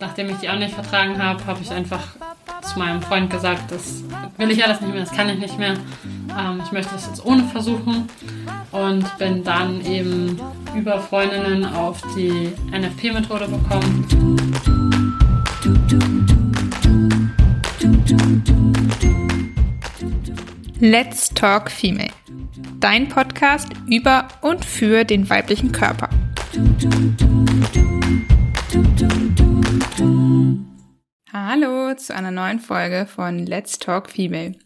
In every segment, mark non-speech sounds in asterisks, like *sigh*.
Nachdem ich die auch nicht vertragen habe, habe ich einfach zu meinem Freund gesagt, das will ich alles nicht mehr, das kann ich nicht mehr. Ähm, ich möchte es jetzt ohne versuchen und bin dann eben über Freundinnen auf die NFP-Methode gekommen. Let's Talk Female. Dein Podcast über und für den weiblichen Körper. Hallo zu einer neuen Folge von Let's Talk Female.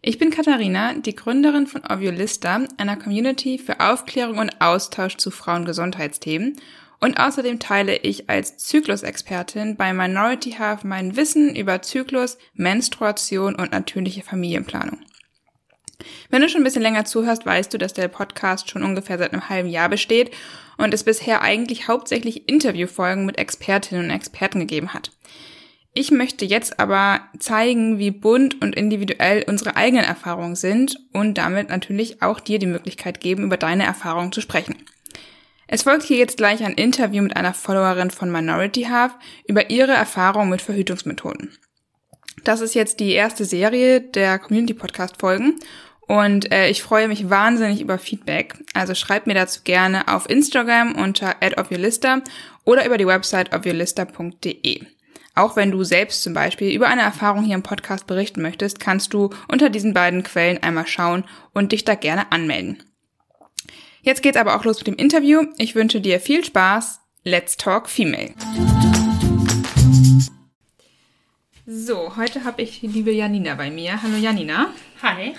Ich bin Katharina, die Gründerin von Oviolista, einer Community für Aufklärung und Austausch zu Frauengesundheitsthemen. Und außerdem teile ich als Zyklusexpertin bei Minority Half mein Wissen über Zyklus, Menstruation und natürliche Familienplanung. Wenn du schon ein bisschen länger zuhörst, weißt du, dass der Podcast schon ungefähr seit einem halben Jahr besteht und es bisher eigentlich hauptsächlich Interviewfolgen mit Expertinnen und Experten gegeben hat. Ich möchte jetzt aber zeigen, wie bunt und individuell unsere eigenen Erfahrungen sind und damit natürlich auch dir die Möglichkeit geben, über deine Erfahrungen zu sprechen. Es folgt hier jetzt gleich ein Interview mit einer Followerin von Minority Half über ihre Erfahrungen mit Verhütungsmethoden. Das ist jetzt die erste Serie der Community Podcast Folgen und äh, ich freue mich wahnsinnig über Feedback. Also schreib mir dazu gerne auf Instagram unter @ofyourlista oder über die Website ofyourlista.de. Auch wenn du selbst zum Beispiel über eine Erfahrung hier im Podcast berichten möchtest, kannst du unter diesen beiden Quellen einmal schauen und dich da gerne anmelden. Jetzt geht's aber auch los mit dem Interview. Ich wünsche dir viel Spaß. Let's Talk Female. So, heute habe ich die liebe Janina bei mir. Hallo Janina. Hi.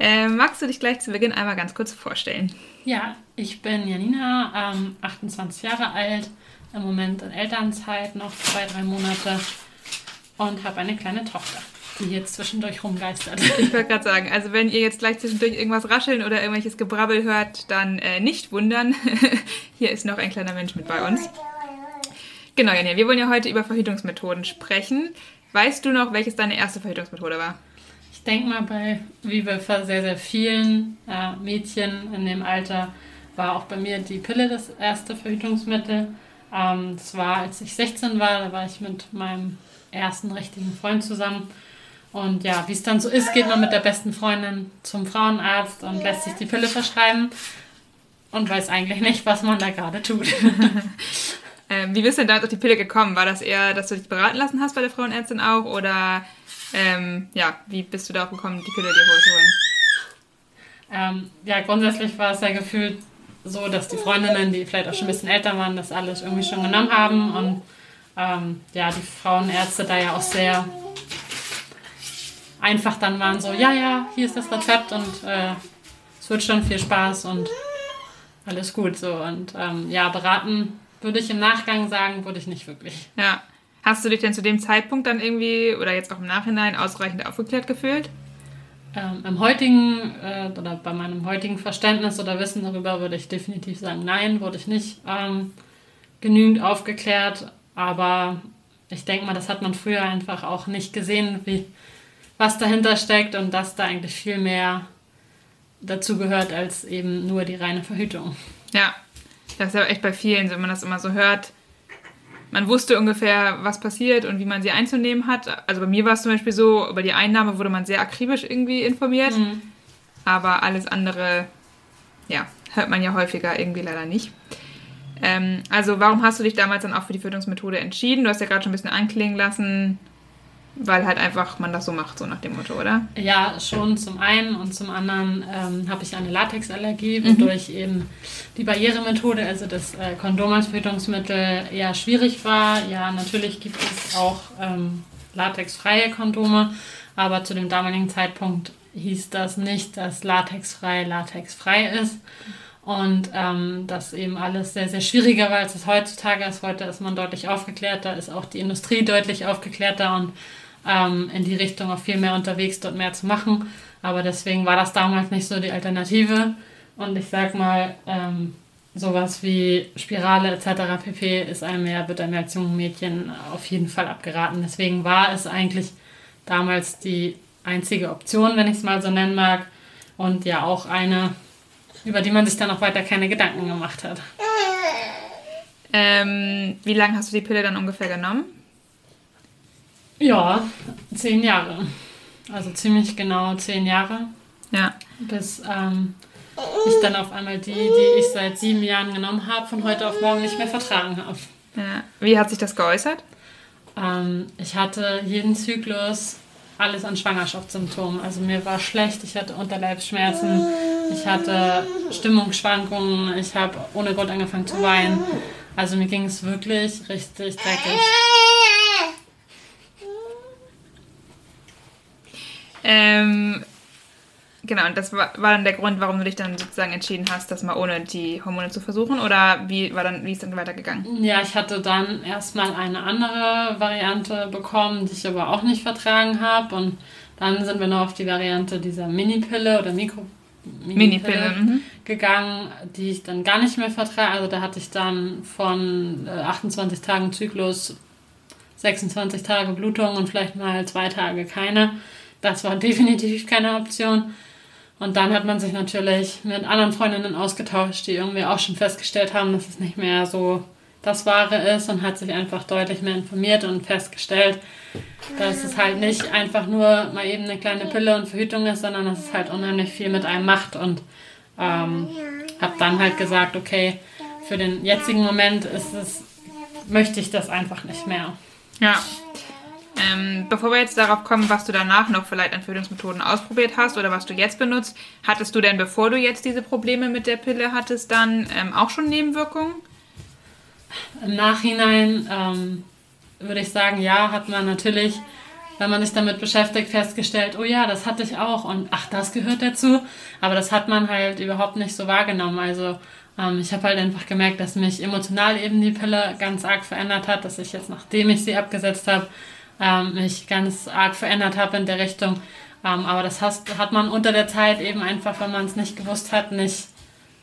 Äh, magst du dich gleich zu Beginn einmal ganz kurz vorstellen? Ja, ich bin Janina, ähm, 28 Jahre alt, im Moment in Elternzeit, noch zwei, drei Monate und habe eine kleine Tochter, die jetzt zwischendurch rumgeistert. Ich wollte gerade sagen, also wenn ihr jetzt gleich zwischendurch irgendwas rascheln oder irgendwelches Gebrabbel hört, dann äh, nicht wundern. *laughs* Hier ist noch ein kleiner Mensch mit bei uns. Genau, Janina, wir wollen ja heute über Verhütungsmethoden sprechen. Weißt du noch, welches deine erste Verhütungsmethode war? Ich denke mal, bei, wie bei sehr, sehr vielen äh, Mädchen in dem Alter, war auch bei mir die Pille das erste Verhütungsmittel. Ähm, das war, als ich 16 war, da war ich mit meinem ersten richtigen Freund zusammen. Und ja, wie es dann so ist, geht man mit der besten Freundin zum Frauenarzt und lässt sich die Pille verschreiben und weiß eigentlich nicht, was man da gerade tut. *laughs* ähm, wie bist du denn damals auf die Pille gekommen? War das eher, dass du dich beraten lassen hast bei der Frauenärztin auch? Oder ähm, ja, wie bist du darauf gekommen, die Pille dir zu holen? Ähm, ja, grundsätzlich war es ja gefühlt so, dass die Freundinnen, die vielleicht auch schon ein bisschen älter waren, das alles irgendwie schon genommen haben und ähm, ja, die Frauenärzte da ja auch sehr einfach dann waren so, ja, ja, hier ist das Rezept und äh, es wird schon viel Spaß und alles gut so und ähm, ja, beraten würde ich im Nachgang sagen, würde ich nicht wirklich. Ja. Hast du dich denn zu dem Zeitpunkt dann irgendwie oder jetzt auch im Nachhinein ausreichend aufgeklärt gefühlt? Ähm, Im heutigen äh, oder bei meinem heutigen Verständnis oder Wissen darüber würde ich definitiv sagen, nein, wurde ich nicht ähm, genügend aufgeklärt. Aber ich denke mal, das hat man früher einfach auch nicht gesehen, wie, was dahinter steckt und dass da eigentlich viel mehr dazu gehört als eben nur die reine Verhütung. Ja, das ist ja echt bei vielen, wenn man das immer so hört man wusste ungefähr, was passiert und wie man sie einzunehmen hat. Also bei mir war es zum Beispiel so, über die Einnahme wurde man sehr akribisch irgendwie informiert. Mhm. Aber alles andere, ja, hört man ja häufiger irgendwie leider nicht. Ähm, also warum hast du dich damals dann auch für die Fütterungsmethode entschieden? Du hast ja gerade schon ein bisschen anklingen lassen, weil halt einfach man das so macht, so nach dem Motto, oder? Ja, schon zum einen und zum anderen ähm, habe ich eine Latexallergie, mhm. wodurch mhm. eben die Barrieremethode, also das äh, Kondom als Verhütungsmittel, eher schwierig war. Ja, natürlich gibt es auch ähm, latexfreie Kondome, aber zu dem damaligen Zeitpunkt hieß das nicht, dass latexfrei latexfrei ist. Und ähm, das eben alles sehr, sehr schwieriger war, als es heutzutage ist. Heute ist man deutlich aufgeklärter, ist auch die Industrie deutlich aufgeklärter und ähm, in die Richtung auch viel mehr unterwegs, dort mehr zu machen. Aber deswegen war das damals nicht so die Alternative. Und ich sag mal, ähm, sowas wie Spirale etc. pp. ist einem ja, wird einem als jungen Mädchen auf jeden Fall abgeraten. Deswegen war es eigentlich damals die einzige Option, wenn ich es mal so nennen mag. Und ja auch eine, über die man sich dann auch weiter keine Gedanken gemacht hat. Ähm, wie lange hast du die Pille dann ungefähr genommen? Ja, zehn Jahre. Also ziemlich genau zehn Jahre. Ja. Bis ähm, ich dann auf einmal die, die ich seit sieben Jahren genommen habe, von heute auf morgen nicht mehr vertragen habe. ja. Wie hat sich das geäußert? Ähm, ich hatte jeden Zyklus alles an Schwangerschaftssymptomen. Also mir war schlecht, ich hatte Unterleibsschmerzen, ich hatte Stimmungsschwankungen, ich habe ohne Grund angefangen zu weinen. Also mir ging es wirklich richtig dreckig. Ähm, genau, und das war, war dann der Grund, warum du dich dann sozusagen entschieden hast, das mal ohne die Hormone zu versuchen? Oder wie war dann, wie ist dann weitergegangen? Ja, ich hatte dann erstmal eine andere Variante bekommen, die ich aber auch nicht vertragen habe. Und dann sind wir noch auf die Variante dieser Mini-Pille oder Mikro Mini-Pille, mhm. gegangen, die ich dann gar nicht mehr vertrage. Also da hatte ich dann von äh, 28 Tagen Zyklus 26 Tage Blutung und vielleicht mal zwei Tage keine. Das war *laughs* definitiv keine Option. Und dann hat man sich natürlich mit anderen Freundinnen ausgetauscht, die irgendwie auch schon festgestellt haben, dass es nicht mehr so das Wahre ist und hat sich einfach deutlich mehr informiert und festgestellt, dass es halt nicht einfach nur mal eben eine kleine Pille und Verhütung ist, sondern dass es halt unheimlich viel mit einem macht und ähm, habe dann halt gesagt, okay, für den jetzigen Moment ist es, möchte ich das einfach nicht mehr. Ja. Ähm, bevor wir jetzt darauf kommen, was du danach noch vielleicht an Verhütungsmethoden ausprobiert hast oder was du jetzt benutzt, hattest du denn, bevor du jetzt diese Probleme mit der Pille hattest, dann ähm, auch schon Nebenwirkungen? Im Nachhinein ähm, würde ich sagen, ja, hat man natürlich, wenn man sich damit beschäftigt, festgestellt, oh ja, das hatte ich auch und ach, das gehört dazu. Aber das hat man halt überhaupt nicht so wahrgenommen. Also ähm, ich habe halt einfach gemerkt, dass mich emotional eben die Pille ganz arg verändert hat, dass ich jetzt, nachdem ich sie abgesetzt habe, ähm, mich ganz arg verändert habe in der Richtung. Ähm, aber das has, hat man unter der Zeit eben einfach, wenn man es nicht gewusst hat, nicht,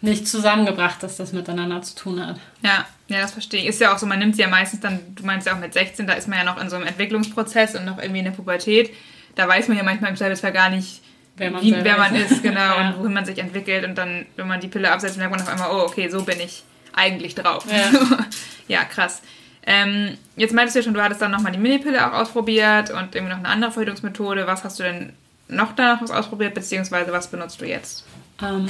nicht zusammengebracht, dass das miteinander zu tun hat. Ja, ja, das verstehe ich. Ist ja auch so, man nimmt sie ja meistens dann, du meinst ja auch mit 16, da ist man ja noch in so einem Entwicklungsprozess und noch irgendwie in der Pubertät. Da weiß man ja manchmal im Zweifelsfall gar nicht, Wer man, wie, wer man ist. ist, genau, *laughs* Ja. und wohin man sich entwickelt. Und dann, wenn man die Pille absetzt, merkt man auf einmal, oh, okay, so bin ich eigentlich drauf. Ja. *laughs* ja krass. Ähm, jetzt meintest du ja schon, du hattest dann nochmal die Minipille auch ausprobiert und irgendwie noch eine andere Verhütungsmethode. Was hast du denn noch danach was ausprobiert, beziehungsweise was benutzt du jetzt? Ähm,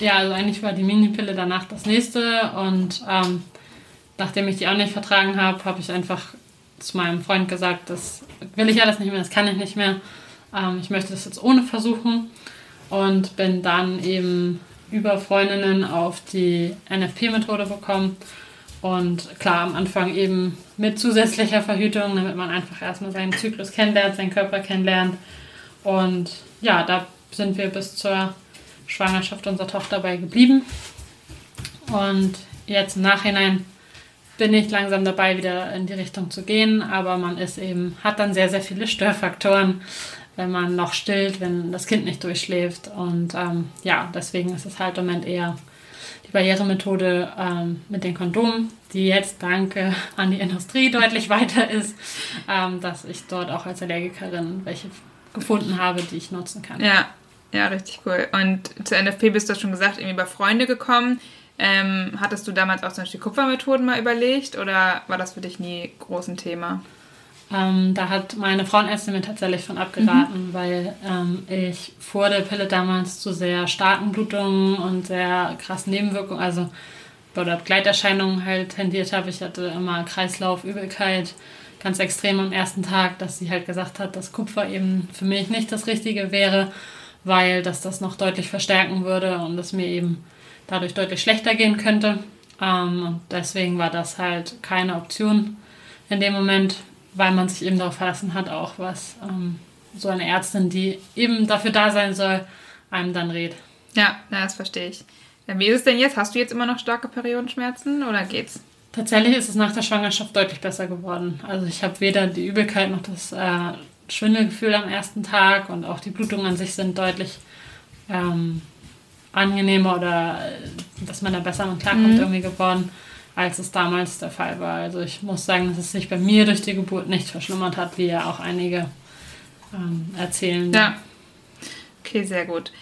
ja, also eigentlich war die Minipille danach das nächste und ähm, nachdem ich die auch nicht vertragen habe, habe ich einfach zu meinem Freund gesagt, das will ich alles nicht mehr, das kann ich nicht mehr. Ähm, ich möchte das jetzt ohne versuchen und bin dann eben über Freundinnen auf die NFP-Methode gekommen. Und klar, am Anfang eben mit zusätzlicher Verhütung, damit man einfach erstmal seinen Zyklus kennenlernt, seinen Körper kennenlernt. Und ja, da sind wir bis zur Schwangerschaft unserer Tochter bei geblieben. Und jetzt im Nachhinein bin ich langsam dabei, wieder in die Richtung zu gehen, aber man ist eben, hat dann sehr, sehr viele Störfaktoren, wenn man noch stillt, wenn das Kind nicht durchschläft. Und ähm, ja, deswegen ist es halt im Moment eher Barrieremethode ähm, mit den Kondomen, die jetzt danke an die Industrie deutlich weiter ist, ähm, dass ich dort auch als Allergikerin welche gefunden habe, die ich nutzen kann. Ja, ja, richtig cool. Und zur NFP bist du schon gesagt, irgendwie über Freunde gekommen. Ähm, hattest du damals auch zum Beispiel Kupfermethoden mal überlegt oder war das für dich nie groß ein Thema? Ähm, da hat meine Frauenärztin mir tatsächlich von abgeraten, weil ähm, ich vor der Pille damals zu sehr starken Blutungen und sehr krassen Nebenwirkungen, also oder Begleiterscheinungen halt tendiert habe. Ich hatte immer Kreislauf, Übelkeit, ganz extrem am ersten Tag, dass sie halt gesagt hat, dass Kupfer eben für mich nicht das Richtige wäre, weil das das noch deutlich verstärken würde und es mir eben dadurch deutlich schlechter gehen könnte. Ähm, und deswegen war das halt keine Option in dem Moment, weil man sich eben darauf verlassen hat, auch was ähm, so eine Ärztin, die eben dafür da sein soll, einem dann rät. Ja, das verstehe ich. Wie ist es denn jetzt? Hast du jetzt immer noch starke Periodenschmerzen oder geht's? Tatsächlich ist es nach der Schwangerschaft deutlich besser geworden. Also ich habe weder die Übelkeit noch das äh, Schwindelgefühl am ersten Tag und auch die Blutungen an sich sind deutlich ähm, angenehmer oder äh, dass man da besser mit klarkommt Mhm. irgendwie geworden, als es damals der Fall war. Also ich muss sagen, dass es sich bei mir durch die Geburt nicht verschlimmert hat, wie ja auch einige ähm, erzählen. Ja. Okay, sehr gut.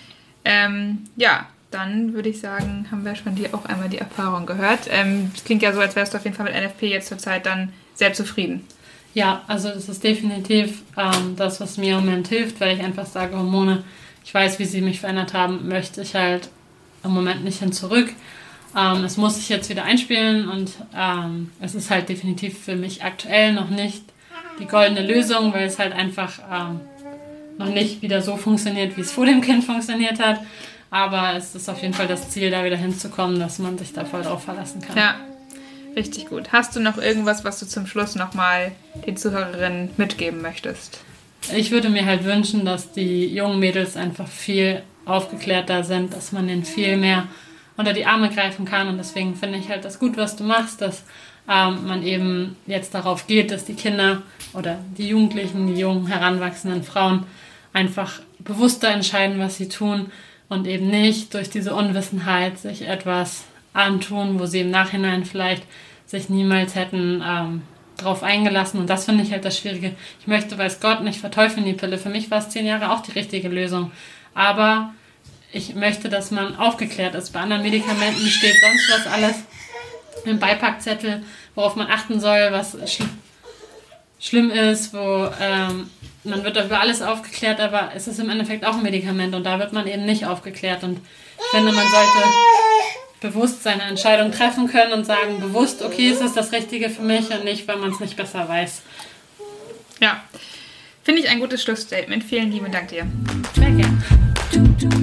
Ähm, ja, dann würde ich sagen, haben wir schon dir auch einmal die Erfahrung gehört. Ähm, es klingt ja so, als wärst du auf jeden Fall mit NFP jetzt zurzeit dann sehr zufrieden. Ja, also das ist definitiv ähm, das, was mir im Moment hilft, weil ich einfach sage, Hormone, ich weiß, wie sie mich verändert haben, möchte ich halt im Moment nicht hin zurück. Ähm, es muss sich jetzt wieder einspielen und ähm, es ist halt definitiv für mich aktuell noch nicht die goldene Lösung, weil es halt einfach ähm, noch nicht wieder so funktioniert, wie es vor dem Kind funktioniert hat. Aber es ist auf jeden Fall das Ziel, da wieder hinzukommen, dass man sich da voll drauf verlassen kann. Ja, richtig gut. Hast du noch irgendwas, was du zum Schluss nochmal den Zuhörerinnen mitgeben möchtest? Ich würde mir halt wünschen, dass die jungen Mädels einfach viel aufgeklärter sind, dass man ihnen viel mehr unter die Arme greifen kann. Und deswegen finde ich halt das gut, was du machst, dass ähm, man eben jetzt darauf geht, dass die Kinder oder die Jugendlichen, die jungen heranwachsenden Frauen einfach bewusster entscheiden, was sie tun und eben nicht durch diese Unwissenheit sich etwas antun, wo sie im Nachhinein vielleicht sich niemals hätten ähm, drauf eingelassen. Und das finde ich halt das Schwierige. Ich möchte, weiß Gott, nicht verteufeln die Pille. Für mich war es zehn Jahre auch die richtige Lösung. Aber ich möchte, dass man aufgeklärt ist. Bei anderen Medikamenten steht sonst was alles im Beipackzettel, worauf man achten soll, was schl schlimm ist, wo ähm, man wird über alles aufgeklärt, aber es ist im Endeffekt auch ein Medikament und da wird man eben nicht aufgeklärt. Und ich finde, man sollte bewusst seine Entscheidung treffen können und sagen, bewusst, okay, es ist das Richtige für mich und nicht, weil man es nicht besser weiß. Ja, finde ich ein gutes Schlussstatement. Vielen lieben Dank dir. Sehr gerne.